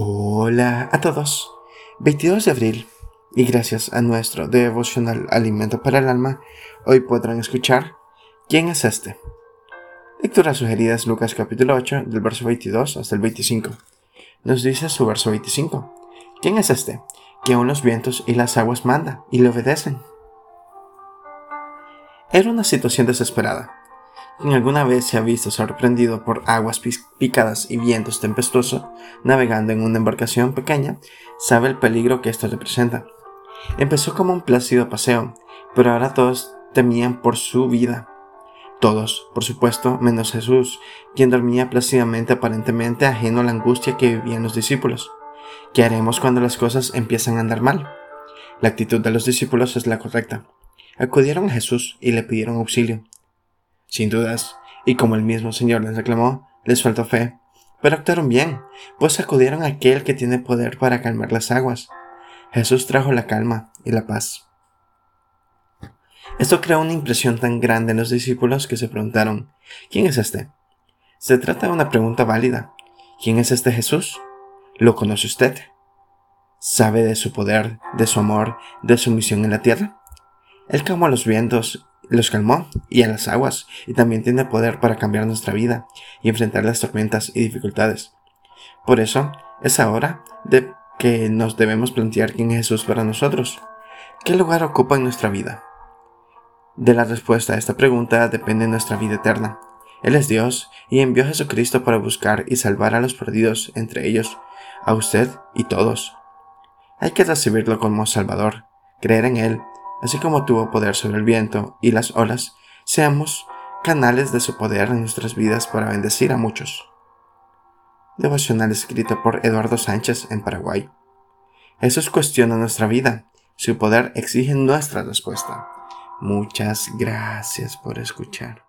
Hola a todos. 22 de abril y gracias a nuestro devocional Alimento para el Alma, hoy podrán escuchar ¿Quién es este? Lectura sugerida es Lucas capítulo 8 del verso 22 hasta el 25. Nos dice su verso 25. ¿Quién es este? Que aún los vientos y las aguas manda y le obedecen. Era una situación desesperada alguna vez se ha visto sorprendido por aguas picadas y vientos tempestuosos navegando en una embarcación pequeña, sabe el peligro que esto representa. Empezó como un plácido paseo, pero ahora todos temían por su vida. Todos, por supuesto, menos Jesús, quien dormía plácidamente aparentemente ajeno a la angustia que vivían los discípulos. ¿Qué haremos cuando las cosas empiezan a andar mal? La actitud de los discípulos es la correcta. Acudieron a Jesús y le pidieron auxilio. Sin dudas, y como el mismo Señor les reclamó, les faltó fe, pero actuaron bien, pues acudieron a aquel que tiene poder para calmar las aguas. Jesús trajo la calma y la paz. Esto creó una impresión tan grande en los discípulos que se preguntaron, ¿quién es este? Se trata de una pregunta válida. ¿Quién es este Jesús? ¿Lo conoce usted? ¿Sabe de su poder, de su amor, de su misión en la tierra? Él calmó los vientos los calmó y a las aguas, y también tiene poder para cambiar nuestra vida y enfrentar las tormentas y dificultades. Por eso, es ahora de que nos debemos plantear quién es Jesús para nosotros. ¿Qué lugar ocupa en nuestra vida? De la respuesta a esta pregunta depende nuestra vida eterna. Él es Dios y envió a Jesucristo para buscar y salvar a los perdidos, entre ellos, a usted y todos. Hay que recibirlo como Salvador, creer en Él así como tuvo poder sobre el viento y las olas, seamos canales de su poder en nuestras vidas para bendecir a muchos. Devocional escrito por Eduardo Sánchez en Paraguay. Jesús cuestiona nuestra vida. Su poder exige nuestra respuesta. Muchas gracias por escuchar.